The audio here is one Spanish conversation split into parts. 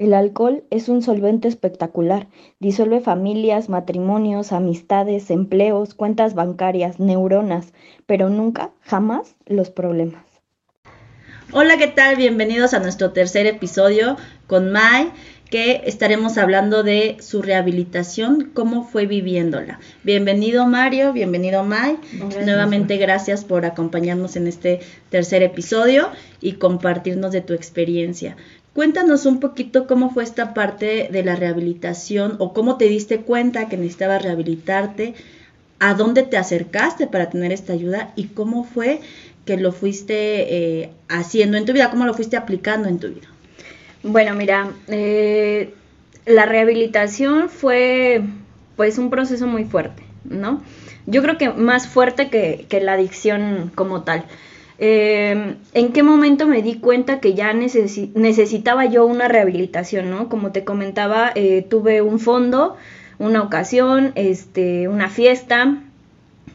El alcohol es un solvente espectacular. Disuelve familias, matrimonios, amistades, empleos, cuentas bancarias, neuronas, pero nunca, jamás los problemas. Hola, ¿qué tal? Bienvenidos a nuestro tercer episodio con Mai, que estaremos hablando de su rehabilitación, cómo fue viviéndola. Bienvenido Mario, bienvenido Mai. Nuevamente gracias por acompañarnos en este tercer episodio y compartirnos de tu experiencia. Cuéntanos un poquito cómo fue esta parte de la rehabilitación o cómo te diste cuenta que necesitabas rehabilitarte, a dónde te acercaste para tener esta ayuda y cómo fue que lo fuiste eh, haciendo en tu vida, cómo lo fuiste aplicando en tu vida. Bueno, mira, eh, la rehabilitación fue pues un proceso muy fuerte, ¿no? Yo creo que más fuerte que, que la adicción como tal. Eh, ¿En qué momento me di cuenta que ya necesitaba yo una rehabilitación, ¿no? Como te comentaba, eh, tuve un fondo, una ocasión, este, una fiesta,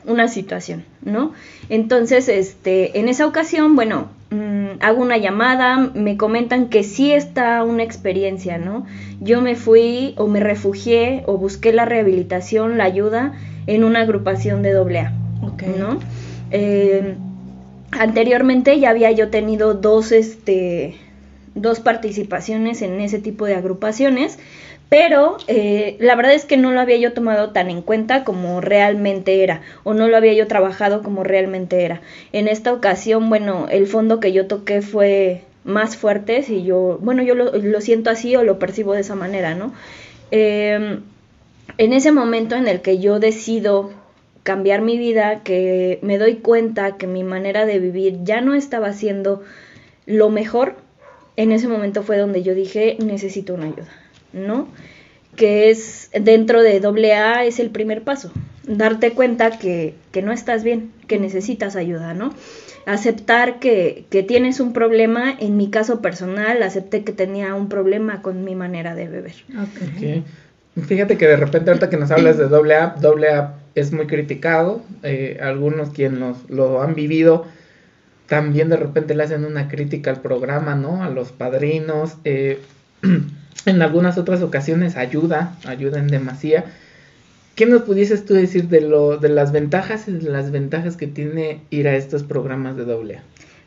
una situación, ¿no? Entonces, este, en esa ocasión, bueno, mm, hago una llamada, me comentan que sí está una experiencia, ¿no? Yo me fui o me refugié o busqué la rehabilitación, la ayuda en una agrupación de AA, ¿no? Eh, anteriormente ya había yo tenido dos, este, dos participaciones en ese tipo de agrupaciones, pero eh, la verdad es que no lo había yo tomado tan en cuenta como realmente era, o no lo había yo trabajado como realmente era. En esta ocasión, bueno, el fondo que yo toqué fue más fuerte, si yo, bueno, yo lo, siento así o lo percibo de esa manera, ¿no? Em, en ese momento en el que yo decido cambiar mi vida, que me doy cuenta que mi manera de vivir ya no estaba siendo lo mejor, en ese momento fue donde yo dije, necesito una ayuda, ¿no? Que es dentro de AA es el primer paso, darte cuenta que, que no estás bien, que necesitas ayuda, ¿no? Aceptar que, que, tienes un problema, en mi caso personal, acepté que tenía un problema con mi manera de beber. Okay. Fíjate que de repente ahorita que nos hablas de AA, AA es muy criticado. Eh, algunos quienes lo han vivido también de repente le hacen una crítica al programa, ¿no? A los padrinos. Eh, en algunas otras ocasiones ayuda, ayuda en demasía. ¿Qué nos pudieses tú decir de, lo, de las ventajas y de las ventajas que tiene ir a estos programas de AA?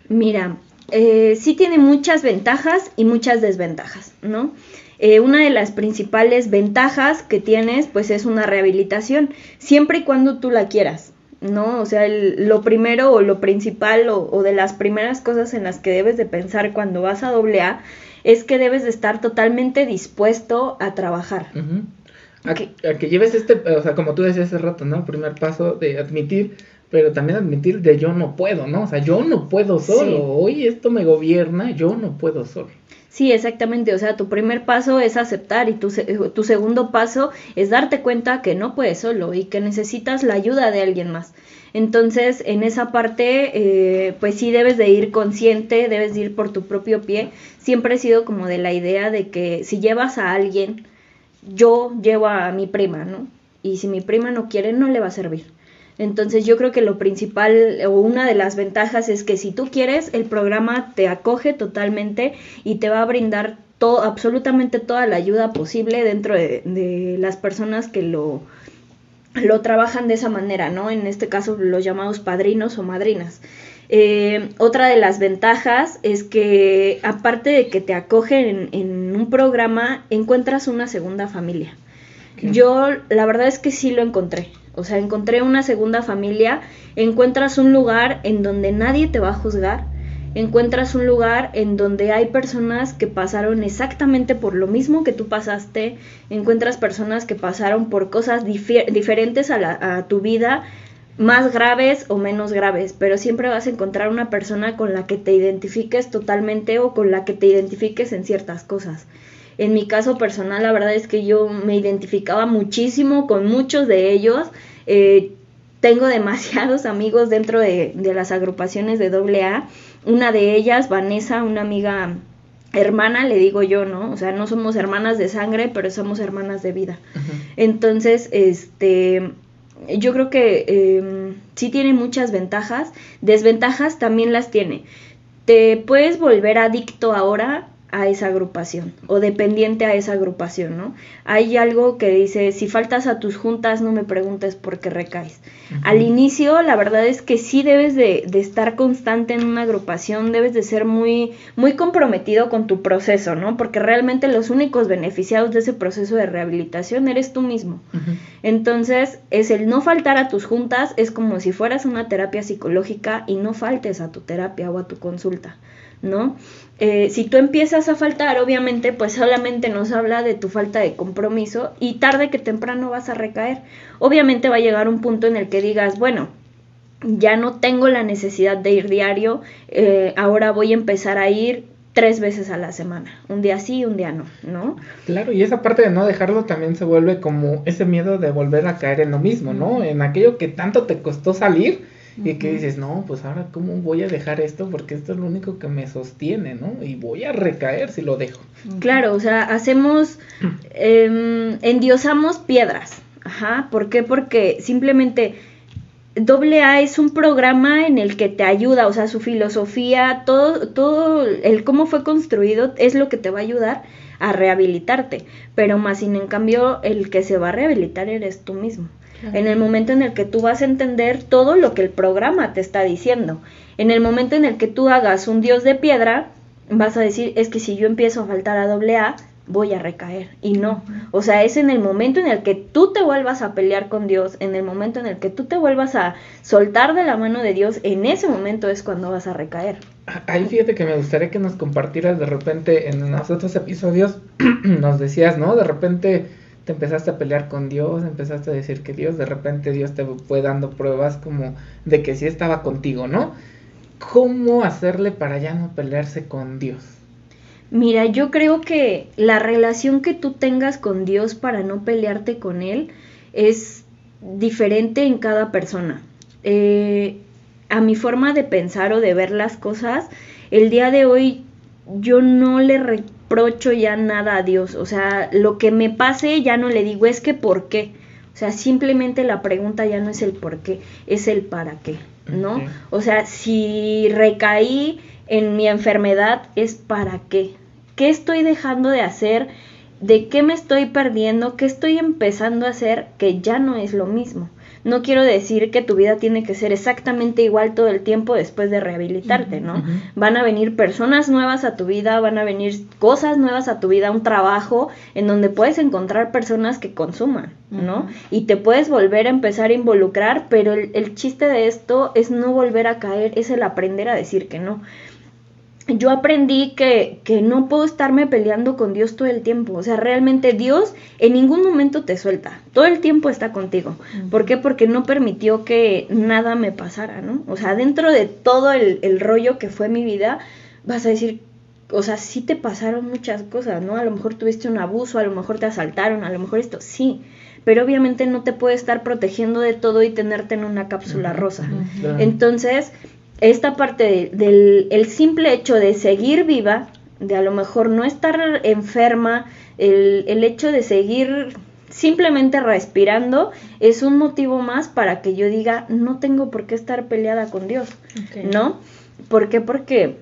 Mira, eh, sí tiene muchas ventajas y muchas desventajas, ¿no? Eh, una de las principales ventajas que tienes pues es una rehabilitación, siempre y cuando tú la quieras, ¿no? O sea, lo primero o lo principal o, de las primeras cosas en las que debes de pensar cuando vas a doble A es que debes de estar totalmente dispuesto a trabajar. a, que, lleves este, o sea, como tú decías hace rato, ¿no? Primer paso de admitir, pero también admitir de yo no puedo, ¿no? O sea, yo no puedo solo, hoy esto me gobierna, yo no puedo solo. Sí, exactamente. O sea, tu primer paso es aceptar y tu, tu segundo paso es darte cuenta que no puedes solo y que necesitas la ayuda de alguien más. Entonces, en esa parte, eh, pues sí debes de ir consciente, debes de ir por tu propio pie. Siempre he sido como de la idea de que si llevas a alguien, yo llevo a mi prima, ¿no? Y si mi prima no quiere, no le va a servir. Entonces yo creo que lo principal o una de las ventajas es que si tú quieres, el programa te acoge totalmente y te va a brindar todo, absolutamente toda la ayuda posible dentro de, las personas que lo, lo trabajan de esa manera, ¿no? En este caso los llamados padrinos o madrinas. Eh, otra de las ventajas es que aparte de que te acogen en, un programa, encuentras una segunda familia. Yo la verdad es que sí lo encontré. O sea, encontré una segunda familia, encuentras un lugar en donde nadie te va a juzgar, encuentras un lugar en donde hay personas que pasaron exactamente por lo mismo que tú pasaste, encuentras personas que pasaron por cosas diferentes a, a tu vida, más graves o menos graves, pero siempre vas a encontrar una persona con la que te identifiques totalmente o con la que te identifiques en ciertas cosas. En mi caso personal, la verdad es que yo me identificaba muchísimo con muchos de ellos. Eh, tengo demasiados amigos dentro de, las agrupaciones de AA. Una de ellas, Vanessa, una amiga hermana, le digo yo, ¿no? O sea, no somos hermanas de sangre, pero somos hermanas de vida. Entonces, este, yo creo que em, sí tiene muchas ventajas. Desventajas también las tiene. Te puedes volver adicto ahora a esa agrupación o dependiente a esa agrupación, ¿no? Hay algo que dice, si faltas a tus juntas, no me preguntes por qué recaes. Al inicio, la verdad es que sí debes de, de, estar constante en una agrupación, debes de ser muy, muy comprometido con tu proceso, ¿no? Porque realmente los únicos beneficiados de ese proceso de rehabilitación eres tú mismo. Entonces, es el no faltar a tus juntas, es como si fueras una terapia psicológica y no faltes a tu terapia o a tu consulta. ¿No? Eh, si tú empiezas a faltar, obviamente, pues solamente nos habla de tu falta de compromiso y tarde que temprano vas a recaer. Obviamente va a llegar un punto en el que digas, bueno, ya no tengo la necesidad de ir diario, eh, ahora voy a empezar a ir tres veces a la semana, un día sí, un día no, ¿no? Claro, y esa parte de no dejarlo también se vuelve como ese miedo de volver a caer en lo mismo, ¿no? En aquello que tanto te costó salir, y que dices, no, pues ahora cómo voy a dejar esto porque esto es lo único que me sostiene, ¿no? Y voy a recaer si lo dejo. Claro, o sea, hacemos, eh, endiosamos piedras. Ajá, ¿por qué? Porque simplemente doble A es un programa en el que te ayuda, o sea, su filosofía, todo, todo, el cómo fue construido es lo que te va a ayudar a rehabilitarte, pero más sin en cambio el que se va a rehabilitar eres tú mismo en el momento en el que tú vas a entender todo lo que el programa te está diciendo. En el momento en el que tú hagas un dios de piedra, vas a decir, es que si yo empiezo a faltar a doble A, voy a recaer. Y no. O sea, es en el momento en el que tú te vuelvas a pelear con Dios, en el momento en el que tú te vuelvas a soltar de la mano de Dios, en ese momento es cuando vas a recaer. Ahí fíjate que me gustaría que nos compartieras de repente en los otros episodios, nos decías, ¿no? De repente te empezaste a pelear con Dios, empezaste a decir que Dios, de repente Dios te fue dando pruebas como de que sí estaba contigo, ¿no? ¿Cómo hacerle para ya no pelearse con Dios? Mira, yo creo que la relación que tú tengas con Dios para no pelearte con Él es diferente en cada persona. Eh, a mi forma de pensar o de ver las cosas, el día de hoy yo no le reprocho ya nada a Dios. O sea, lo que me pase ya no le digo es que por qué. O sea, simplemente la pregunta ya no es el por qué, es el para qué, ¿no? O sea, si recaí en mi enfermedad es para qué. ¿Qué estoy dejando de hacer? ¿De qué me estoy perdiendo? ¿Qué estoy empezando a hacer que ya no es lo mismo? No quiero decir que tu vida tiene que ser exactamente igual todo el tiempo después de rehabilitarte, ¿no? Van a venir personas nuevas a tu vida, van a venir cosas nuevas a tu vida, un trabajo en donde puedes encontrar personas que consuman, ¿no? Y te puedes volver a empezar a involucrar, pero el, el chiste de esto es no volver a caer, es el aprender a decir que no yo aprendí que, que, no puedo estarme peleando con Dios todo el tiempo. O sea, realmente Dios en ningún momento te suelta. Todo el tiempo está contigo. ¿Por qué? Porque no permitió que nada me pasara, ¿no? O sea, dentro de todo el, el rollo que fue mi vida, vas a decir, o sea, sí te pasaron muchas cosas, ¿no? A lo mejor tuviste un abuso, a lo mejor te asaltaron, a lo mejor esto, sí. Pero obviamente no te puede estar protegiendo de todo y tenerte en una cápsula rosa. Entonces, esta parte del el simple hecho de seguir viva, de a lo mejor no estar enferma, el, el hecho de seguir simplemente respirando es un motivo más para que yo diga no tengo por qué estar peleada con Dios, ¿no? ¿Por qué? Porque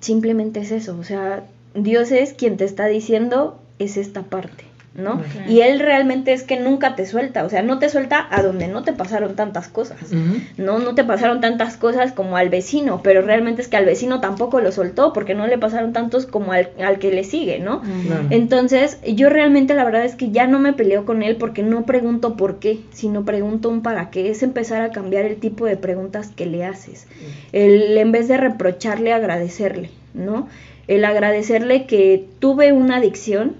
simplemente es eso, o sea, Dios es quien te está diciendo es esta parte. ¿No? Y él realmente es que nunca te suelta, o sea, no te suelta a donde no te pasaron tantas cosas, ¿no? No te pasaron tantas cosas como al vecino, pero realmente es que al vecino tampoco lo soltó porque no le pasaron tantos como al, que le sigue, ¿no? Entonces, yo realmente la verdad es que ya no me peleo con él porque no pregunto por qué, sino pregunto un para qué, es empezar a cambiar el tipo de preguntas que le haces. El, en vez de reprocharle, agradecerle, ¿no? El agradecerle que tuve una adicción,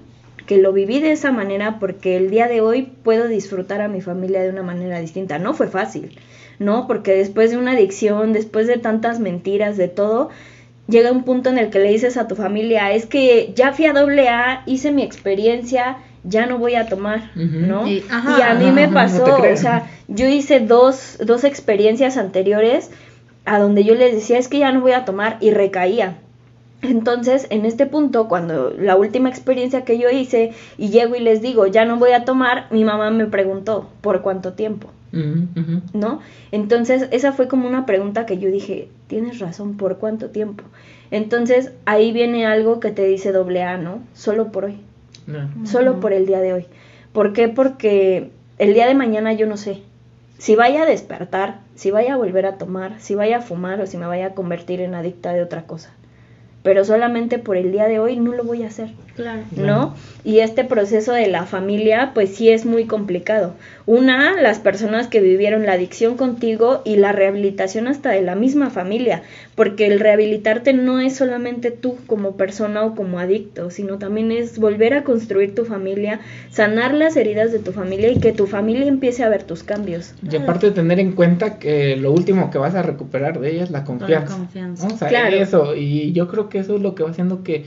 que lo viví de esa manera porque el día de hoy puedo disfrutar a mi familia de una manera distinta. No fue fácil, ¿no? Porque después de una adicción, después de tantas mentiras, de todo, llega un punto en el que le dices a tu familia, es que ya fui a doble A, hice mi experiencia, ya no voy a tomar, ¿no? Y, a mí me pasó, o sea, yo hice dos, dos experiencias anteriores a donde yo les decía, es que ya no voy a tomar y recaía. Entonces, en este punto, cuando la última experiencia que yo hice y llego y les digo, ya no voy a tomar, mi mamá me preguntó, ¿por cuánto tiempo? Ujú. ¿no? Entonces, esa fue como una pregunta que yo dije, tienes razón, ¿por cuánto tiempo? Entonces, ahí viene algo que te dice doble A, ¿no? Solo por hoy, No. solo por el día de hoy. ¿Por qué? Porque el día de mañana yo no sé. Si vaya a despertar, si vaya a volver a tomar, si vaya a fumar o si me vaya a convertir en adicta de otra cosa. Pero solamente por el día de hoy no lo voy a hacer. Claro. ¿no? Y este proceso de la familia, pues sí es muy complicado. Una, las personas que vivieron la adicción contigo y la rehabilitación hasta de la misma familia, porque el rehabilitarte no es solamente tú como persona o como adicto, sino también es volver a construir tu familia, sanar las heridas de tu familia y que tu familia empiece a ver tus cambios. Y aparte de tener en cuenta que lo último que vas a recuperar de ella es la confianza. confianza. ¿no? O sea, Claro. eso, y yo creo que eso es lo que va haciendo que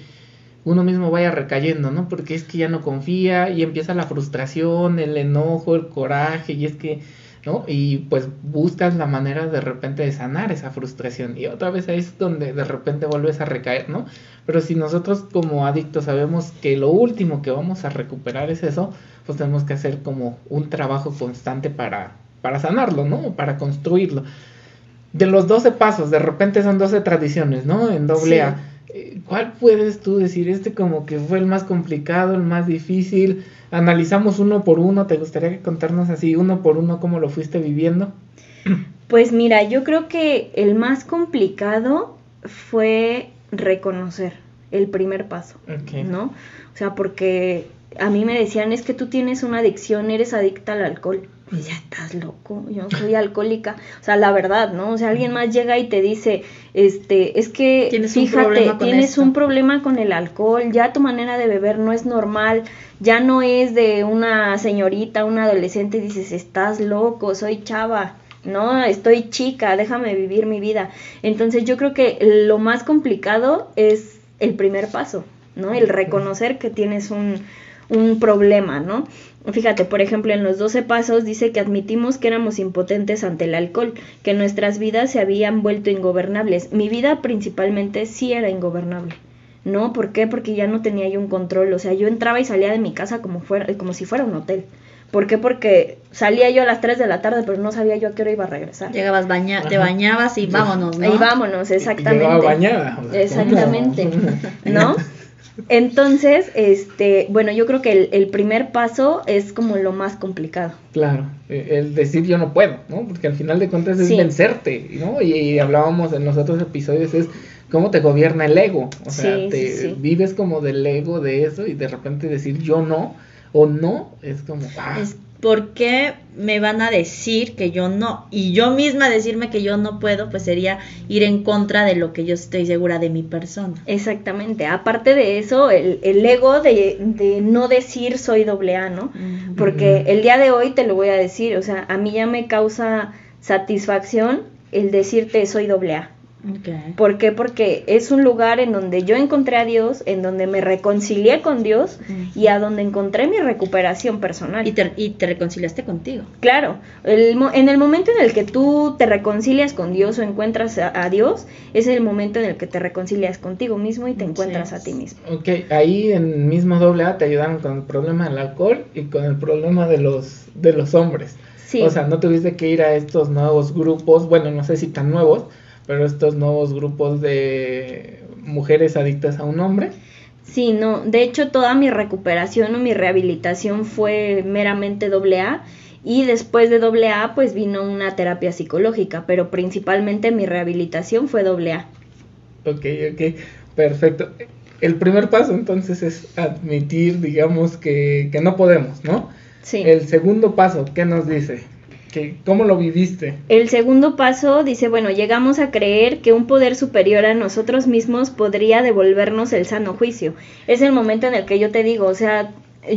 uno mismo vaya recayendo, ¿no? Porque es que ya no confía y empieza la frustración, el enojo, el coraje, y es que, ¿no? Y pues buscas la manera de repente de sanar esa frustración. Y otra vez ahí es donde de repente vuelves a recaer, ¿no? Pero si nosotros como adictos sabemos que lo último que vamos a recuperar es eso, pues tenemos que hacer como un trabajo constante para, para sanarlo, ¿no? Para construirlo. De los 12 pasos, de repente son 12 tradiciones, ¿no? En doble Sí. A. ¿Cuál puedes tú decir? Este como que fue el más complicado, el más difícil. Analizamos uno por uno. ¿Te gustaría que contarnos así, uno por uno, cómo lo fuiste viviendo? Pues mira, yo creo que el más complicado fue reconocer el primer paso. Ok. ¿no? O sea, porque a mí me decían, es que tú tienes una adicción, eres adicta al alcohol. Y ya estás loco, yo soy alcohólica. O sea, la verdad, ¿no? O sea, alguien más llega y te dice, este, es que Tienes un fíjate, con tienes esto". un problema con el alcohol, ya tu manera de beber no es normal, ya no es de una señorita, una adolescente, dices, estás loco, soy chava. No, estoy chica, déjame vivir mi vida. Entonces yo creo que lo más complicado es el primer paso, ¿no? El reconocer que tienes un, un problema, ¿no? Fíjate, por ejemplo, en los 12 pasos dice que admitimos que éramos impotentes ante el alcohol, que nuestras vidas se habían vuelto ingobernables. Mi vida principalmente sí era ingobernable. ¿No? ¿Por qué? Porque ya no tenía yo un control. O sea, yo entraba y salía de mi casa como, fuera, como si fuera un hotel. ¿Por qué? Porque salía yo a las 3 de la tarde, pero no sabía yo a qué hora iba a regresar. Llegabas, baña te vámonos y vámonos, ¿no? Y vámonos, exactamente. Llegaba bañada. o sea, Exactamente. ¿no? Entonces, este, bueno, yo creo que el, el primer paso es como lo más complicado. Claro, eh, el decir yo no puedo, ¿no? Porque al final de cuentas es Sí. vencerte, ¿no? Y, y hablábamos en los otros episodios, es cómo te gobierna el ego. O sea, Sí, te sí. vives como del ego de eso y de repente decir yo no o no es como, ah, Es ¿por qué me van a decir que yo no? Y yo misma decirme que yo no puedo, pues sería ir en contra de lo que yo estoy segura de mi persona. Exactamente. Aparte de eso, el, el ego de, de no decir soy doble A, ¿no? Porque el día de hoy te lo voy a decir, o sea, a mí ya me causa satisfacción el decirte soy doble A. Ok. ¿Por qué? Porque es un lugar en donde yo encontré a Dios, en donde me reconcilié con Dios y a donde encontré mi recuperación personal. Y te, y te reconciliaste contigo. Claro, el mo- en el momento en el que tú te reconcilias con Dios o encuentras a, a Dios, es el momento en el que te reconcilias contigo mismo y te encuentras a ti mismo. ok, ahí en mismo doble A te ayudaron con el problema del alcohol y con el problema de los, de los hombres. Sí. O sea, no tuviste que ir a estos nuevos grupos, bueno, no sé si tan nuevos, pero estos nuevos grupos de mujeres adictas a un hombre. Sí, no, de hecho toda mi recuperación o mi rehabilitación fue meramente doble A y después de doble A pues vino una terapia psicológica, pero principalmente mi rehabilitación fue doble A. Ok, ok, perfecto. El primer paso entonces es admitir, digamos, que, que no podemos, ¿no? Sí. El segundo paso, ¿qué nos dice? ¿Que, ¿Cómo lo viviste? El segundo paso dice, bueno, llegamos a creer que un poder superior a nosotros mismos podría devolvernos el sano juicio. Es el momento en el que yo te digo, o sea,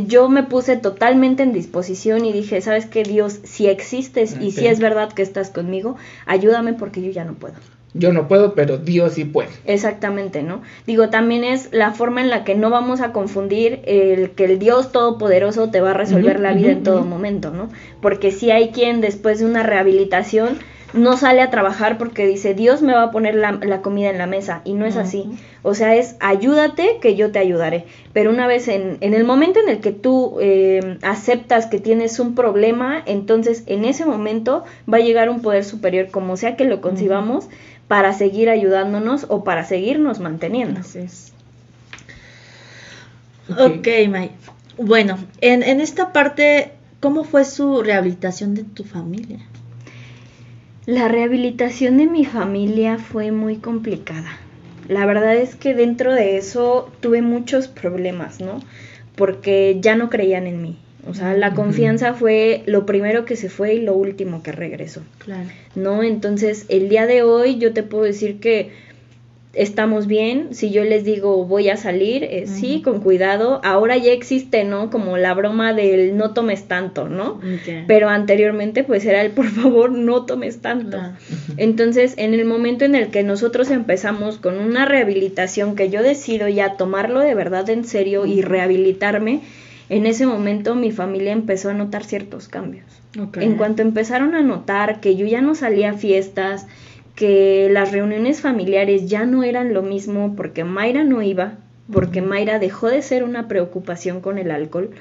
yo me puse totalmente en disposición y dije, ¿sabes qué, Dios? Si existes y si es verdad que estás conmigo, ayúdame porque yo ya no puedo. Yo no puedo, pero Dios sí puede. Exactamente, ¿no? Digo, también es la forma en la que no vamos a confundir el que el Dios Todopoderoso te va a resolver la vida en todo momento, ¿no? Porque si hay quien después de una rehabilitación no sale a trabajar porque dice, Dios me va a poner la, la comida en la mesa. Y no es así. O sea, es ayúdate que yo te ayudaré. Pero una vez en, en el momento en el que tú eh, aceptas que tienes un problema, entonces en ese momento va a llegar un poder superior, como sea que lo concibamos, para seguir ayudándonos o para seguirnos manteniendo. Así es. Ok, May. Bueno, en, en esta parte, ¿cómo fue su rehabilitación de tu familia? La rehabilitación de mi familia fue muy complicada. La verdad es que dentro de eso tuve muchos problemas, ¿no? Porque ya no creían en mí. O sea, la confianza fue lo primero que se fue y lo último que regresó. Claro. ¿No? Entonces, el día de hoy yo te puedo decir que estamos bien. Si yo les digo voy a salir, eh, sí, con cuidado. Ahora ya existe, ¿no? Como la broma del no tomes tanto, ¿no? Pero anteriormente pues era el por favor no tomes tanto. Entonces, en el momento en el que nosotros empezamos con una rehabilitación que yo decido ya tomarlo de verdad en serio y rehabilitarme, en ese momento mi familia empezó a notar ciertos cambios. En cuanto empezaron a notar que yo ya no salía a fiestas, que las reuniones familiares ya no eran lo mismo porque Mayra no iba, porque Mayra dejó de ser una preocupación con el alcohol,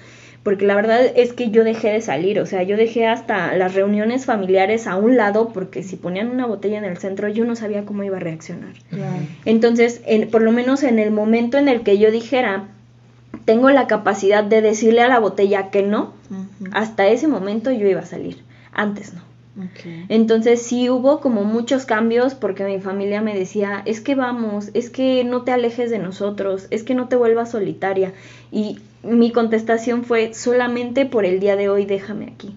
porque la verdad es que yo dejé de salir, o sea, yo dejé hasta las reuniones familiares a un lado porque si ponían una botella en el centro yo no sabía cómo iba a reaccionar. Entonces, en- por lo menos en el momento en el que yo dijera, tengo la capacidad de decirle a la botella que no, hasta ese momento yo iba a salir, antes no. Entonces sí hubo como muchos cambios porque mi familia me decía, es que vamos, es que no te alejes de nosotros, es que no te vuelvas solitaria. Y mi contestación fue, solamente por el día de hoy déjame aquí,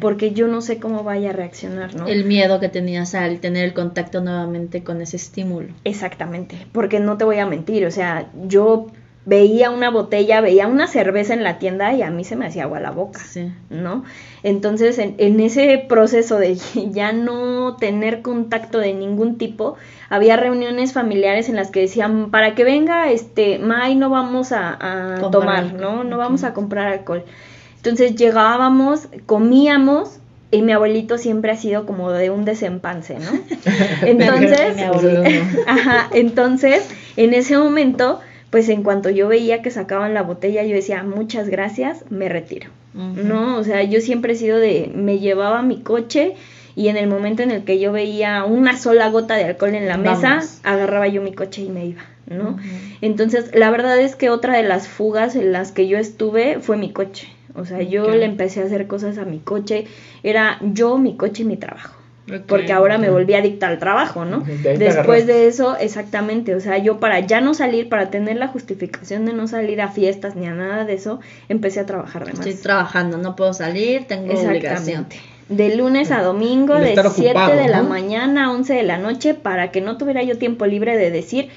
porque yo no sé cómo vaya a reaccionar, ¿no? El miedo que tenías al tener el contacto nuevamente con ese estímulo. Exactamente, porque no te voy a mentir, o sea, yo veía una botella, veía una cerveza en la tienda y a mí se me hacía agua la boca. Sí. ¿no? Entonces, en, en ese proceso de ya no tener contacto de ningún tipo, había reuniones familiares en las que decían, para que venga, este, May, no vamos a, tomar, alcohol. ¿no? No vamos a comprar alcohol. Entonces llegábamos, comíamos, y mi abuelito siempre ha sido como de un desempance, ¿no? Entonces. Ajá, entonces, en ese momento, pues en cuanto yo veía que sacaban la botella, yo decía, muchas gracias, me retiro. No, o sea, yo siempre he sido de, me llevaba mi coche y en el momento en el que yo veía una sola gota de alcohol en la mesa, agarraba yo mi coche y me iba, ¿no? Entonces, la verdad es que otra de las fugas en las que yo estuve fue mi coche. O sea, yo le empecé a hacer cosas a mi coche. Era yo, mi coche y mi trabajo. Porque ahora me volví adicta al trabajo, ¿no? De Después de eso, exactamente. O sea, yo para ya no salir, para tener la justificación de no salir a fiestas ni a nada de eso, empecé a trabajar de más. Estoy trabajando, no puedo salir, tengo obligación. Exactamente. De lunes a domingo, de estar 7 ocupado, de la ¿no? mañana a 11 de la noche, para que no tuviera yo tiempo libre de decir,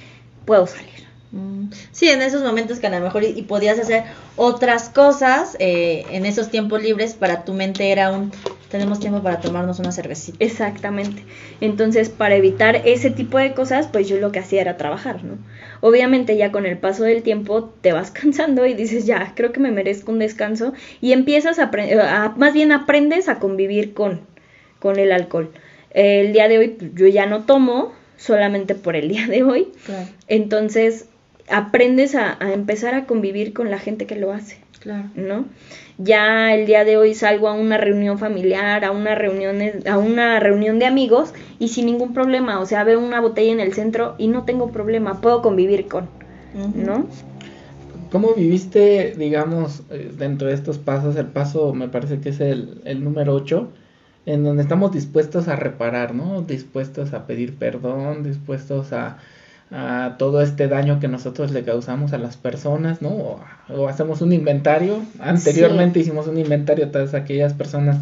puedo salir. Mm, Sí, en esos momentos que a lo mejor y, y podías hacer otras cosas eh, en esos tiempos libres, para tu mente era un, tenemos tiempo para tomarnos una cervecita. Exactamente. Entonces, para evitar ese tipo de cosas, pues yo lo que hacía era trabajar, ¿no? Obviamente ya con el paso del tiempo te vas cansando y dices, ya, creo que me merezco un descanso y empiezas a, apre- a- más bien aprendes a convivir con, con el alcohol. El día de hoy pues, yo ya no tomo, solamente por el día de hoy. Claro, Entonces, aprendes a, a empezar a convivir con la gente que lo hace. claro. ¿no? Ya el día de hoy salgo a una reunión familiar, a una reunión, a una reunión de amigos y sin ningún problema, o sea, veo una botella en el centro y no tengo problema, puedo convivir con. ¿no? ¿Cómo viviste, digamos, eh, dentro de estos pasos? El paso me parece que es el, el número 8, en donde estamos dispuestos a reparar, ¿no? Dispuestos a pedir perdón, dispuestos a, a todo este daño que nosotros le causamos a las personas, ¿no? O, o hacemos un inventario. Anteriormente hicimos un inventario a todas aquellas personas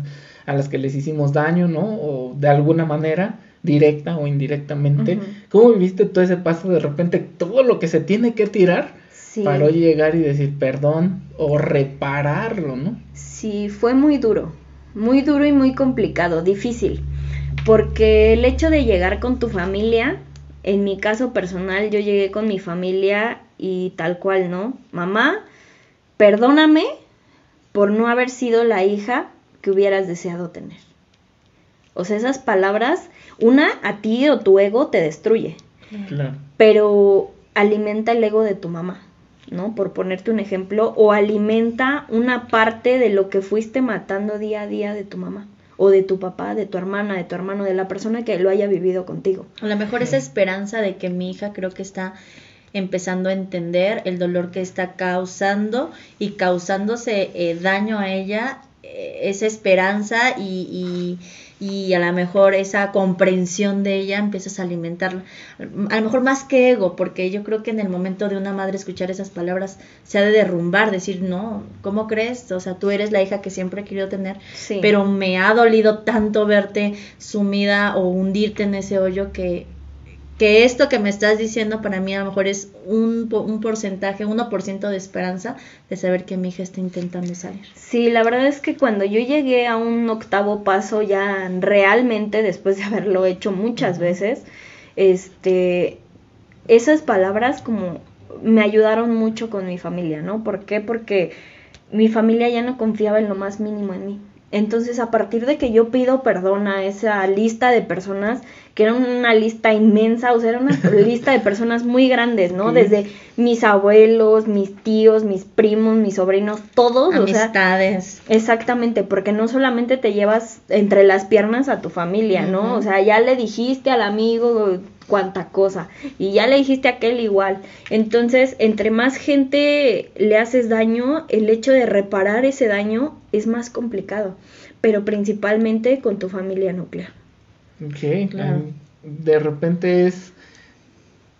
a las que les hicimos daño, ¿no? O de alguna manera, directa o indirectamente. ¿Cómo viviste todo ese paso de repente, todo lo que se tiene que tirar? Sí, para hoy llegar y decir perdón o repararlo, ¿no? sí, fue muy duro, muy duro y muy complicado, difícil, porque el hecho de llegar con tu familia, en mi caso personal, yo llegué con mi familia y tal cual, ¿no? Mamá, perdóname por no haber sido la hija que hubieras deseado tener. O sea, esas palabras, una a ti o tu ego te destruye, Claro. pero alimenta el ego de tu mamá, ¿no? Por ponerte un ejemplo, o alimenta una parte de lo que fuiste matando día a día de tu mamá, o de tu papá, de tu hermana, de tu hermano, de la persona que lo haya vivido contigo. A lo mejor esa esperanza de que mi hija creo que está empezando a entender el dolor que está causando y causándose eh, daño a ella, eh, esa esperanza y, y, y, a lo mejor esa comprensión de ella empiezas a alimentarla. A lo mejor más que ego, porque yo creo que en el momento de una madre escuchar esas palabras se ha de derrumbar, decir, no, ¿cómo crees? O sea, tú eres la hija que siempre he querido tener, Sí. pero me ha dolido tanto verte sumida o hundirte en ese hoyo que que esto que me estás diciendo para mí a lo mejor es un, un porcentaje, 1% de esperanza de saber que mi hija está intentando salir. Sí, la verdad es que cuando yo llegué a un octavo paso ya realmente, después de haberlo hecho muchas veces, este, esas palabras como me ayudaron mucho con mi familia, ¿no? ¿Por qué? Porque mi familia ya no confiaba en lo más mínimo en mí. Entonces, a partir de que yo pido perdón a esa lista de personas, que era una lista inmensa, o sea, era una lista de personas muy grandes, ¿no? Desde mis abuelos, mis tíos, mis primos, mis sobrinos, todos, o sea, Amistades. Exactamente, porque no solamente te llevas entre las piernas a tu familia, ¿no? O sea, ya le dijiste al amigo cuánta cosa y ya le dijiste a aquel igual. Entonces, entre más gente le haces daño, el hecho de reparar ese daño es más complicado, pero principalmente con tu familia nuclear. Ok, Claro. em, de repente es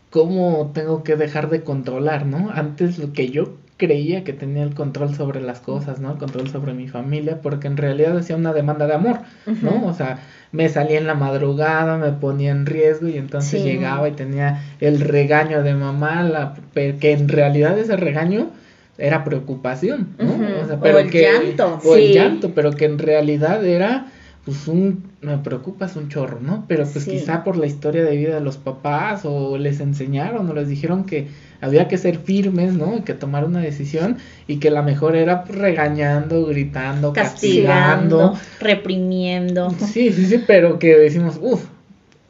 cómo tengo que dejar de controlar, ¿no? Antes lo que yo creía que tenía el control sobre las cosas, ¿no? El control sobre mi familia, porque en realidad hacía una demanda de amor, ¿no? O sea, me salía en la madrugada, me ponía en riesgo y entonces Sí. llegaba y tenía el regaño de mamá, la, que en realidad ese regaño era preocupación, ¿no? O, sea, O pero el que, llanto. O el Sí. llanto, pero que en realidad era pues un me preocupas un chorro, ¿no? Pero pues Sí. quizá por la historia de vida de los papás o les enseñaron o les dijeron que había que ser firmes, ¿no? Y que tomar una decisión y que la mejor era pues, regañando, gritando, castigando, castigando. reprimiendo. Sí, sí, sí, pero que decimos, uff,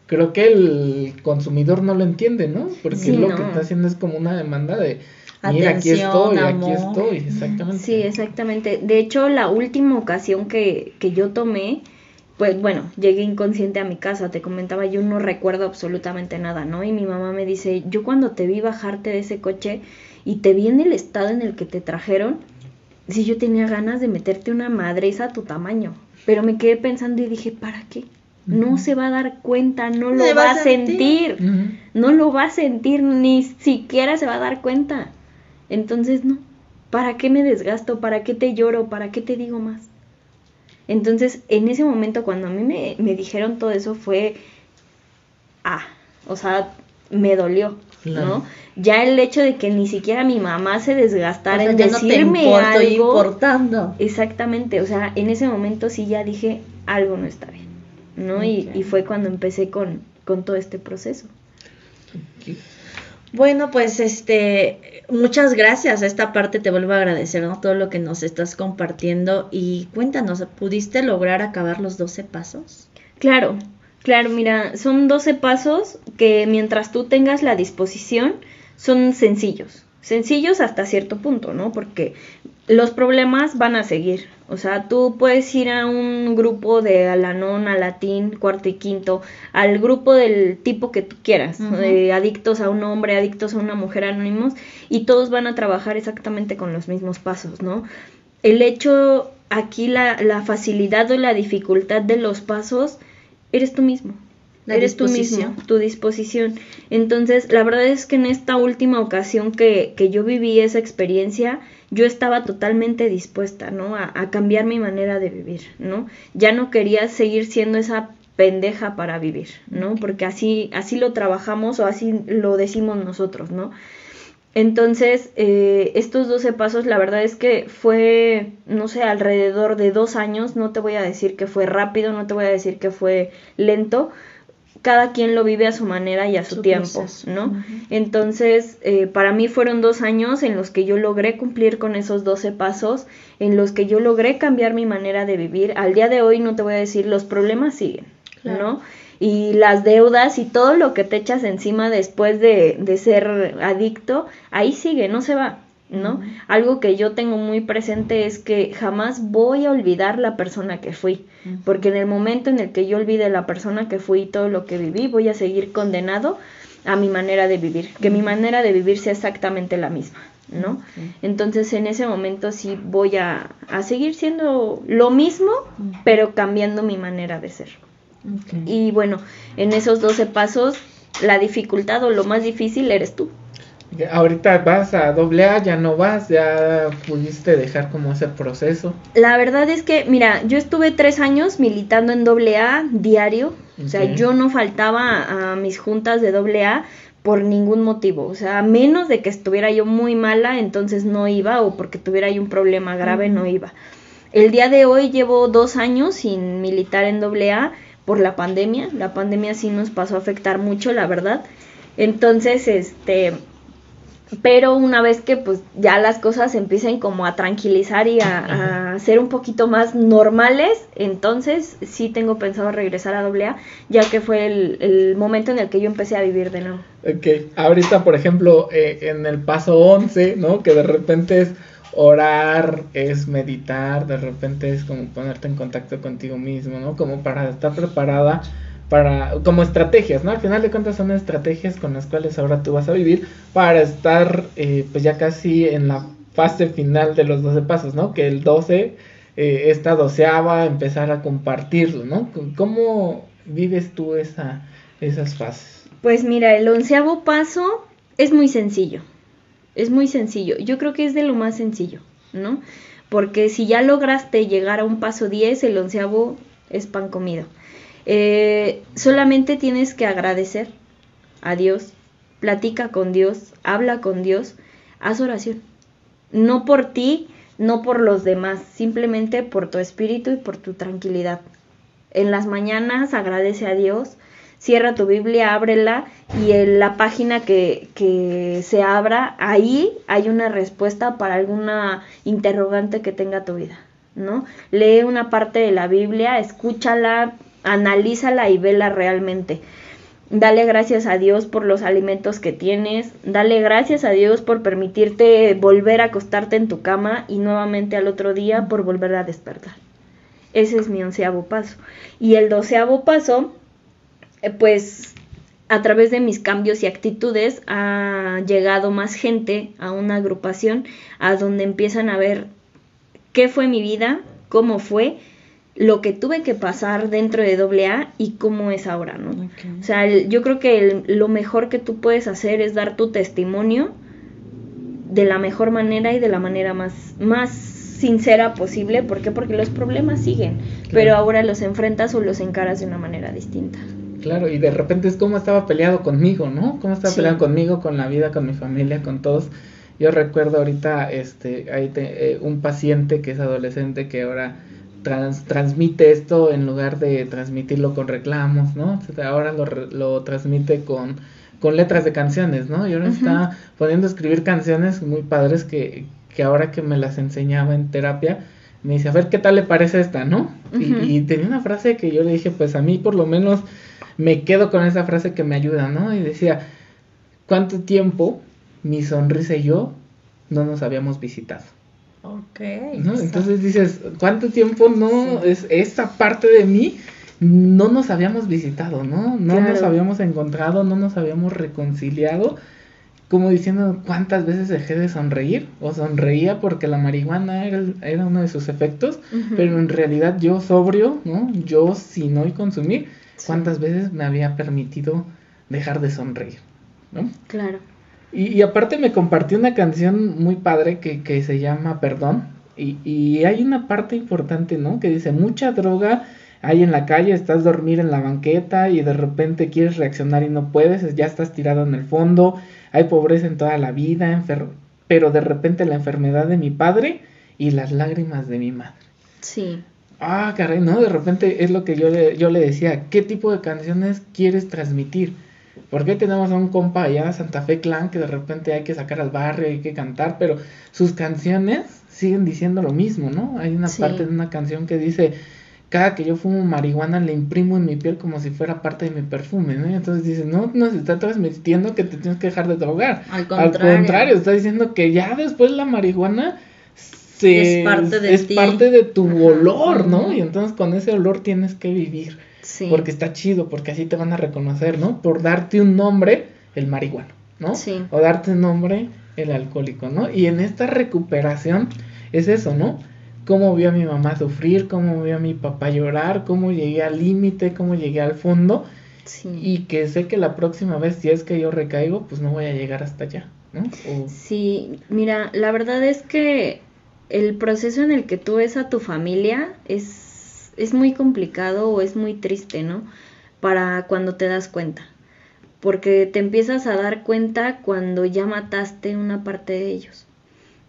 creo que el consumidor no lo entiende, ¿no? Porque Sí, lo no. que está haciendo es como una demanda de, mira, aquí estoy, aquí amor. estoy, exactamente. Sí, exactamente. De hecho, la última ocasión que, que yo tomé, pues bueno, llegué inconsciente a mi casa, te comentaba, yo no recuerdo absolutamente nada, ¿no? Y mi mamá me dice, yo cuando te vi bajarte de ese coche y te vi en el estado en el que te trajeron, si yo tenía ganas de meterte una madreza a tu tamaño, pero me quedé pensando y dije, ¿para qué? No se va a dar cuenta, no lo va va a sentir. no lo va a sentir, ni siquiera se va a dar cuenta. Entonces, no. ¿Para qué me desgasto? ¿Para qué te lloro? ¿Para qué te digo más? Entonces, en ese momento, cuando a mí me, me dijeron todo eso, fue. Ah, o sea, me dolió, Claro. ¿no? Ya el hecho de que ni siquiera mi mamá se O desgastara sea, en ya no te decirme importo, algo. importando. Exactamente, o sea, en ese momento sí ya dije, algo no está bien, ¿no? Y fue cuando empecé con, con todo este proceso. Bueno, pues este, muchas gracias. Esta parte te vuelvo a agradecer, ¿no? Todo lo que nos estás compartiendo y cuéntanos, ¿pudiste lograr acabar los 12 pasos? Claro, claro, mira, son 12 pasos que mientras tú tengas la disposición son sencillos, sencillos hasta cierto punto, ¿no? Porque los problemas van a seguir, o sea, tú puedes ir a un grupo de Alanón, a Latín, cuarto y quinto, al grupo del tipo que tú quieras, de adictos a un hombre, adictos a una mujer anónimos, y todos van a trabajar exactamente con los mismos pasos, ¿no? El hecho aquí, la, la facilidad o la dificultad de los pasos, eres tú mismo. La eres tú mismo, tu disposición. Entonces, la verdad es que en esta última ocasión que, que yo viví esa experiencia, yo estaba totalmente dispuesta, ¿no? A, a cambiar mi manera de vivir, ¿no? Ya no quería seguir siendo esa pendeja para vivir, ¿no? Porque así, así lo trabajamos o así lo decimos nosotros, ¿no? Entonces, eh, estos 12 pasos, la verdad es que fue, no sé, alrededor de dos años, no te voy a decir que fue rápido, no te voy a decir que fue lento, cada quien lo vive a su manera y a su, Su tiempo, proceso. ¿no? Entonces, eh, para mí fueron dos años en los que yo logré cumplir con esos 12 pasos, en los que yo logré cambiar mi manera de vivir. Al día de hoy no te voy a decir, los problemas siguen, ¿no? Y las deudas y todo lo que te echas encima después de, de ser adicto, ahí sigue, no se va. ¿No? Algo que yo tengo muy presente es que jamás voy a olvidar la persona que fui, porque en el momento en el que yo olvide la persona que fui y todo lo que viví, voy a seguir condenado a mi manera de vivir, que mi manera de vivir sea exactamente la misma, ¿no? Entonces en ese momento sí voy a, a seguir siendo lo mismo, pero cambiando mi manera de ser. Y bueno, en esos 12 pasos, la dificultad o lo más difícil eres tú. Ahorita vas a doble A, ya no vas, ya pudiste dejar como ese proceso. La verdad es que, mira, yo estuve tres años militando en doble A diario, o sea, yo no faltaba a mis juntas de doble A por ningún motivo, o sea, a menos de que estuviera yo muy mala, entonces no iba, o porque tuviera yo un problema grave, no iba. El día de hoy llevo dos años sin militar en doble A por la pandemia, la pandemia sí nos pasó a afectar mucho, la verdad. Entonces, este, pero una vez que pues ya las cosas empiecen como a tranquilizar y a, ser un poquito más normales, entonces sí tengo pensado regresar a AA, ya que fue el, momento en el que yo empecé a vivir de nuevo. Ok, ahorita por ejemplo eh, en el paso 11, ¿no? Que de repente es orar, es meditar, de repente es como ponerte en contacto contigo mismo, ¿no? Como para estar preparada para como estrategias, ¿no? Al final de cuentas son estrategias con las cuales ahora tú vas a vivir para estar eh, pues ya casi en la fase final de los 12 pasos, ¿no? Que el 12, eh, esta doceava, empezar a compartirlo, ¿no? ¿Cómo vives tú esa, esas fases? Pues mira, el onceavo paso es muy sencillo, es muy sencillo, yo creo que es de lo más sencillo, ¿no? Porque si ya lograste llegar a un paso 10, el onceavo es pan comido. Eh, solamente tienes que agradecer a Dios, platica con Dios, habla con Dios, haz oración. No por ti, no por los demás, simplemente por tu espíritu y por tu tranquilidad. En las mañanas agradece a Dios, cierra tu Biblia, ábrela y en la página que, que, se abra, ahí hay una respuesta para alguna interrogante que tenga tu vida, ¿no? Lee una parte de la Biblia, escúchala, analízala y vela realmente. Dale gracias a Dios por los alimentos que tienes. Dale gracias a Dios por permitirte volver a acostarte en tu cama y nuevamente al otro día por volver a despertar. Ese es mi onceavo paso. Y el doceavo paso, eh, pues a través de mis cambios y actitudes ha llegado más gente a una agrupación a donde empiezan a ver qué fue mi vida, cómo fue lo que tuve que pasar dentro de AA y cómo es ahora, ¿no? O sea, yo creo que lo mejor que tú puedes hacer es dar tu testimonio de la mejor manera y de la manera más, más sincera posible. ¿Por qué? Porque los problemas siguen, pero ahora los enfrentas o los encaras de una manera distinta. Claro, y de repente es como estaba peleado conmigo, ¿no? Cómo estaba peleado conmigo, con la vida, con mi familia, con todos. Yo recuerdo ahorita este, hay eh, un paciente que es adolescente que ahora transmite esto en lugar de transmitirlo con reclamos, ¿no? Ahora lo, lo transmite con, con letras de canciones, ¿no? Y ahora está poniendo a escribir canciones muy padres que, que ahora que me las enseñaba en terapia, me dice, a ver, ¿qué tal le parece esta, no? y, tenía una frase que yo le dije, pues a mí por lo menos me quedo con esa frase que me ayuda, ¿no? Y decía, ¿cuánto tiempo mi sonrisa y yo no nos habíamos visitado? Ok. Entonces dices, ¿cuánto tiempo no es esta parte de mí? No nos habíamos visitado, ¿no? No nos habíamos encontrado, no nos habíamos reconciliado. Como diciendo, ¿cuántas veces dejé de sonreír? O sonreía porque la marihuana era, uno de sus efectos, pero en realidad yo sobrio, ¿no? Yo sin hoy consumir, ¿cuántas veces me había permitido dejar de sonreír? ¿no? Claro. Y, aparte me compartió una canción muy padre que, que se llama Perdón. Y, y, hay una parte importante, ¿no? Que dice, mucha droga hay en la calle, estás dormir en la banqueta y de repente quieres reaccionar y no puedes, ya estás tirado en el fondo, hay pobreza en toda la vida, pero de repente la enfermedad de mi padre y las lágrimas de mi madre. Sí. Ah, caray, ¿no? De repente es lo que yo le, yo le decía, ¿qué tipo de canciones quieres transmitir? ¿Por qué tenemos a un compa allá, Santa Fe Clan, que de repente hay que sacar al barrio, hay que cantar, pero sus canciones siguen diciendo lo mismo, ¿no? Hay una parte de una canción que dice, cada que yo fumo marihuana le imprimo en mi piel como si fuera parte de mi perfume, ¿no? Y entonces dice, no nos está transmitiendo que te tienes que dejar de drogar. Al Al contrario. contrario, está diciendo que ya después la marihuana se- Es parte de es ti. parte de tu Ajá. olor, ¿no? Y entonces con ese olor tienes que vivir. Sí. Porque está chido, porque así te van a reconocer, ¿no? Por darte un nombre, el marihuano, ¿no? Sí. O darte un nombre, el alcohólico, ¿no? Y en esta recuperación es eso, ¿no? Cómo vi a mi mamá sufrir, cómo vi a mi papá llorar, cómo llegué al límite, cómo llegué al fondo. Sí. Y que sé que la próxima vez, si es que yo recaigo, pues no voy a llegar hasta allá, ¿no? O- Sí, mira, la verdad es que el proceso en el que tú ves a tu familia es, es muy complicado o es muy triste, ¿no? Para cuando te das cuenta. Porque te empiezas a dar cuenta cuando ya mataste una parte de ellos.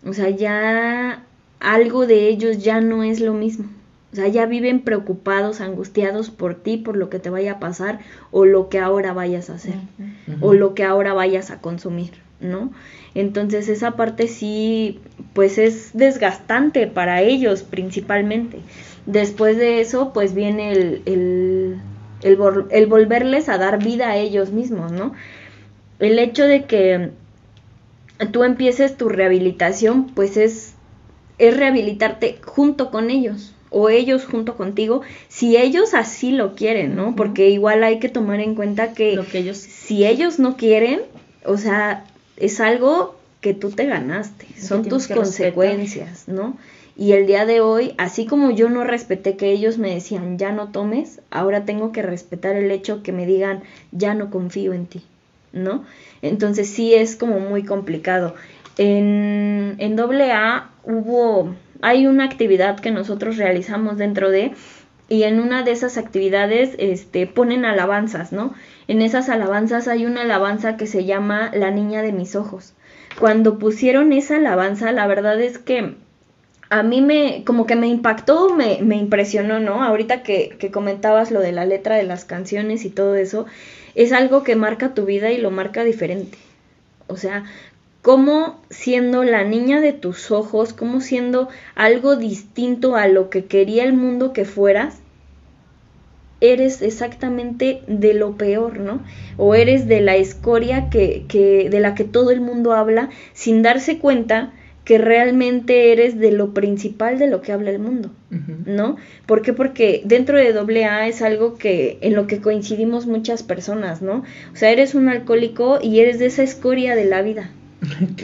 O sea, ya algo de ellos ya no es lo mismo. O sea, ya viven preocupados, angustiados por ti, por lo que te vaya a pasar o lo que ahora vayas a hacer o lo que ahora vayas a consumir, ¿no? Entonces esa parte sí, pues es desgastante para ellos principalmente. Después de eso, pues viene el, el, el, vol- el volverles a dar vida a ellos mismos, ¿no? El hecho de que tú empieces tu rehabilitación, pues es, es rehabilitarte junto con ellos o ellos junto contigo, si ellos así lo quieren, ¿no? Porque igual hay que tomar en cuenta que Lo que ellos si ellos no quieren, o sea, es algo que tú te ganaste, son tus respetar. consecuencias, ¿no? Y el día de hoy, así como yo no respeté que ellos me decían, ya no tomes, ahora tengo que respetar el hecho que me digan, ya no confío en ti, ¿no? Entonces sí es como muy complicado. En, en AA hubo, hay una actividad que nosotros realizamos dentro de, y en una de esas actividades este, ponen alabanzas, ¿no? En esas alabanzas hay una alabanza que se llama La niña de mis ojos. Cuando pusieron esa alabanza, la verdad es que a mí me, como que me impactó, me, me impresionó, ¿no? Ahorita que, que comentabas lo de la letra de las canciones y todo eso, es algo que marca tu vida y lo marca diferente. O sea, como siendo la niña de tus ojos, como siendo algo distinto a lo que quería el mundo que fueras, eres exactamente de lo peor, ¿no? O eres de la escoria que, que, de la que todo el mundo habla sin darse cuenta que realmente eres de lo principal de lo que habla el mundo. ¿no? ¿Por qué? Porque dentro de AA es algo que en lo que coincidimos muchas personas, ¿no? O sea, eres un alcohólico y eres de esa escoria de la vida,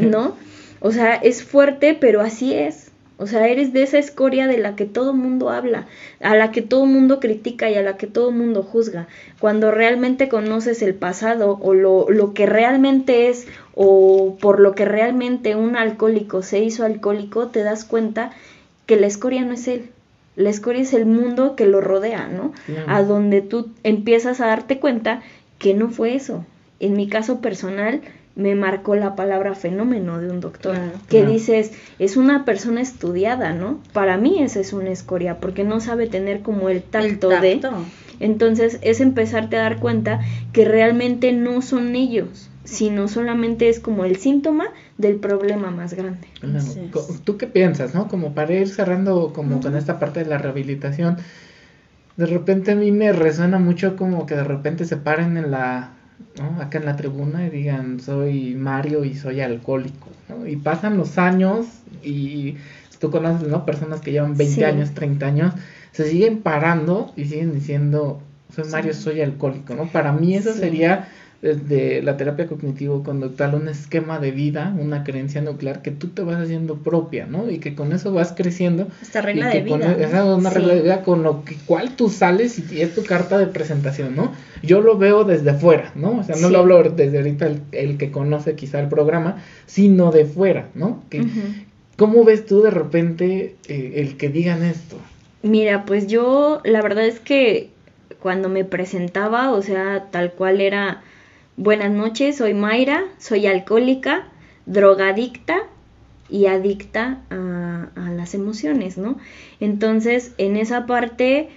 ¿no? O sea, es fuerte, pero así es. O sea, eres de esa escoria de la que todo mundo habla, a la que todo mundo critica y a la que todo mundo juzga. Cuando realmente conoces el pasado o lo, lo que realmente es o por lo que realmente un alcohólico se hizo alcohólico, te das cuenta que la escoria no es él. La escoria es el mundo que lo rodea, ¿no? Claro. A donde tú empiezas a darte cuenta que no fue eso. En mi caso personal, me marcó la palabra fenómeno de un doctor, Claro. que Claro. dices, es una persona estudiada, ¿no? Para mí esa es una escoria, porque no sabe tener como el el tacto, de... Entonces es empezarte a dar cuenta que realmente no son ellos, sino solamente es como el síntoma del problema más grande. ¿Tú qué piensas, no? Como para ir cerrando como con esta parte de la rehabilitación, de repente a mí me resuena mucho como que de repente se paren en la, ¿no? Acá en la tribuna y digan, soy Mario y soy alcohólico, ¿no? Y pasan los años y tú conoces, ¿no? Personas que llevan 20 Sí. años, 30 años, se siguen parando y siguen diciendo, soy Mario, soy alcohólico, ¿no? Para mí eso Sí. sería desde la terapia cognitivo-conductual un esquema de vida, una creencia nuclear que tú te vas haciendo propia, ¿no? Y que con eso vas creciendo. Esta regla de vida. esa es una Sí. regla de vida con lo que cual tú sales y es tu carta de presentación, ¿no? Yo lo veo desde fuera, ¿no? O sea, no Sí. lo hablo desde ahorita el, el que conoce quizá el programa, sino de fuera, ¿no? Que. ¿Cómo ves tú de repente eh, el que digan esto? Mira, pues yo la verdad es que cuando me presentaba, o sea, tal cual era, buenas noches, soy Mayra, soy alcohólica, drogadicta y adicta a, las emociones, ¿no? Entonces, en esa parte,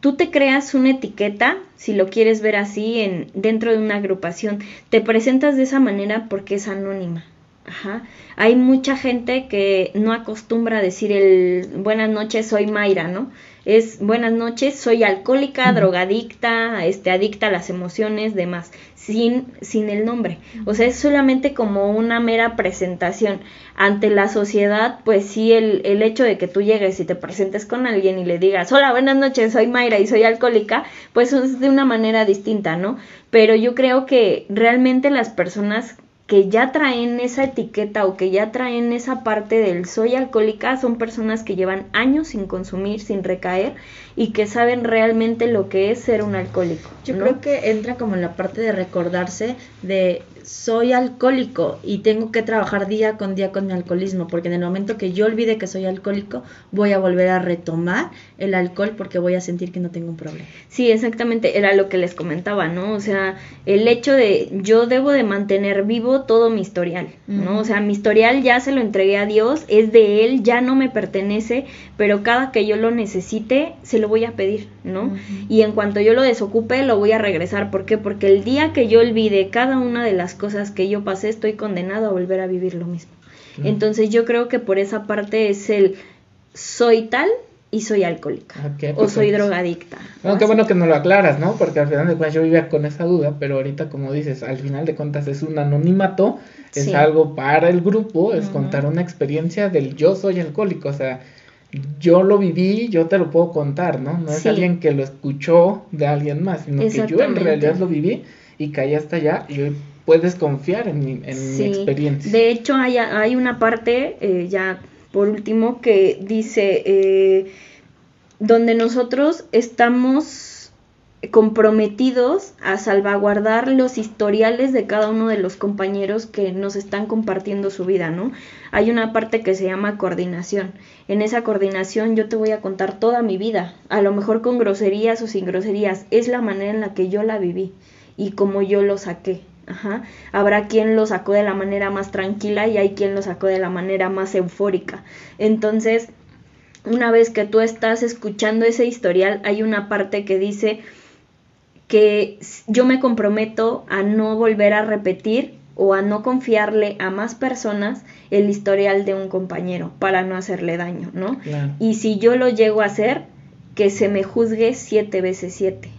tú te creas una etiqueta, si lo quieres ver así, en, dentro de una agrupación, te presentas de esa manera porque es anónima. Ajá. Hay mucha gente que no acostumbra a decir el buenas noches, soy Mayra, ¿no? Es buenas noches, soy alcohólica, drogadicta, este, adicta a las emociones, demás, sin, sin el nombre. O sea, es solamente como una mera presentación. Ante la sociedad, pues sí, el, el hecho de que tú llegues y te presentes con alguien y le digas, hola, buenas noches, soy Mayra y soy alcohólica, pues es de una manera distinta, ¿no? Pero yo creo que realmente las personas que ya traen esa etiqueta o que ya traen esa parte del soy alcohólica son personas que llevan años sin consumir, sin recaer y que saben realmente lo que es ser un alcohólico. Yo creo que entra como en la parte de recordarse de soy alcohólico y tengo que trabajar día con día con mi alcoholismo, porque en el momento que yo olvide que soy alcohólico, voy a volver a retomar el alcohol porque voy a sentir que no tengo un problema. Sí, exactamente, era lo que les comentaba, ¿no? O sea, el hecho de yo debo de mantener vivo todo mi historial, ¿no? O sea, mi historial ya se lo entregué a Dios, es de Él, ya no me pertenece, pero cada que yo lo necesite, se lo voy a pedir, ¿no? Y en cuanto yo lo desocupe, lo voy a regresar. ¿Por qué? Porque el día que yo olvide cada una de las cosas que yo pasé, estoy condenado a volver a vivir lo mismo. Entonces yo creo que por esa parte es el soy tal y soy alcohólica o soy drogadicta. Bueno, qué bueno que nos lo aclaras, ¿no? Porque al final de cuentas yo vivía con esa duda, pero ahorita como dices, al final de cuentas es un anonimato, es algo para el grupo, es contar una experiencia del yo soy alcohólico, o sea, yo lo viví, yo te lo puedo contar, ¿no? No es alguien que lo escuchó de alguien más, sino que yo en realidad lo viví y caí hasta allá y puedes confiar en mi, en mi experiencia. De hecho, hay, hay una parte, eh, ya por último, que dice, eh, donde nosotros estamos comprometidos a salvaguardar los historiales de cada uno de los compañeros que nos están compartiendo su vida, ¿no? Hay una parte que se llama coordinación. En esa coordinación yo te voy a contar toda mi vida, a lo mejor con groserías o sin groserías, es la manera en la que yo la viví y como yo lo saqué, Ajá. Habrá quien lo sacó de la manera más tranquila y hay quien lo sacó de la manera más eufórica. Entonces, una vez que tú estás escuchando ese historial, hay una parte que dice que yo me comprometo a no volver a repetir o a no confiarle a más personas el historial de un compañero para no hacerle daño, ¿no? Y si yo lo llego a hacer, que se me juzgue siete veces siete.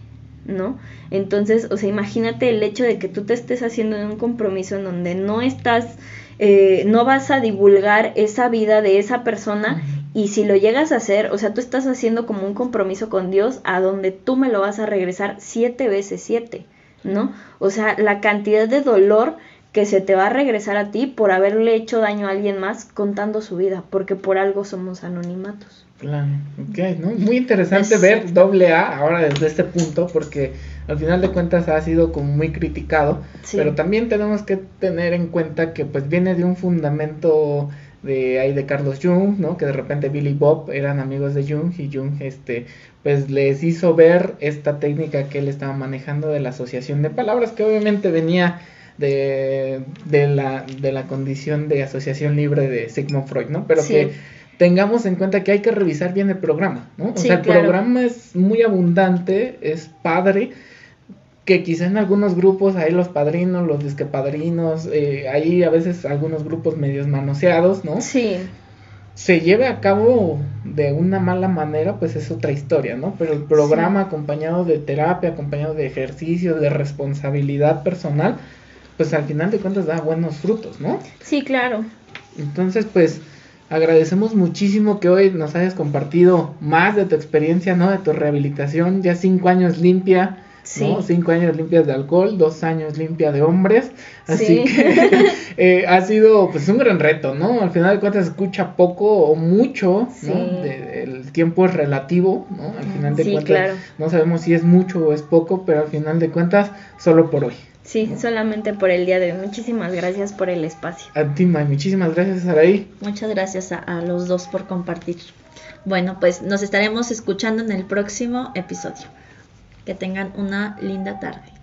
¿No? Entonces, o sea, imagínate el hecho de que tú te estés haciendo un compromiso en donde no estás, eh, no vas a divulgar esa vida de esa persona y si lo llegas a hacer, o sea, tú estás haciendo como un compromiso con Dios a donde tú me lo vas a regresar siete veces siete, ¿no? O sea, la cantidad de dolor que se te va a regresar a ti por haberle hecho daño a alguien más contando su vida, porque por algo somos anonimatos. Claro, ok, ¿no? Muy interesante ver doble A ahora desde este punto, porque al final de cuentas ha sido como muy criticado, pero también tenemos que tener en cuenta que pues viene de un fundamento de ahí de Carlos Jung, ¿no? Que de repente Billy Bob eran amigos de Jung y Jung este pues les hizo ver esta técnica que él estaba manejando de la asociación de palabras que obviamente venía de, de, la, de la condición de asociación libre de Sigmund Freud, ¿no? Pero que tengamos en cuenta que hay que revisar bien el programa, ¿no? O sea, el programa es muy abundante, es padre, que quizá en algunos grupos hay los padrinos, los disquepadrinos, eh, hay a veces algunos grupos medios manoseados, ¿no? Sí. Se lleve a cabo de una mala manera, pues es otra historia, ¿no? Pero el programa acompañado de terapia, acompañado de ejercicio, de responsabilidad personal, pues al final de cuentas da buenos frutos, ¿no? Sí, claro. Entonces, pues agradecemos muchísimo que hoy nos hayas compartido más de tu experiencia, ¿no? De tu rehabilitación, ya cinco años limpia, ¿no? Cinco años limpias de alcohol, dos años limpia de hombres, así que eh, ha sido pues un gran reto, ¿no? Al final de cuentas se escucha poco o mucho, ¿no? el tiempo es relativo, ¿no? Al final de cuentas no sabemos si es mucho o es poco, pero al final de cuentas solo por hoy. Sí, solamente por el día de hoy. Muchísimas gracias por el espacio. A ti, muchísimas gracias, Saraí. Muchas gracias a, a los dos por compartir. Bueno, pues nos estaremos escuchando en el próximo episodio. Que tengan una linda tarde.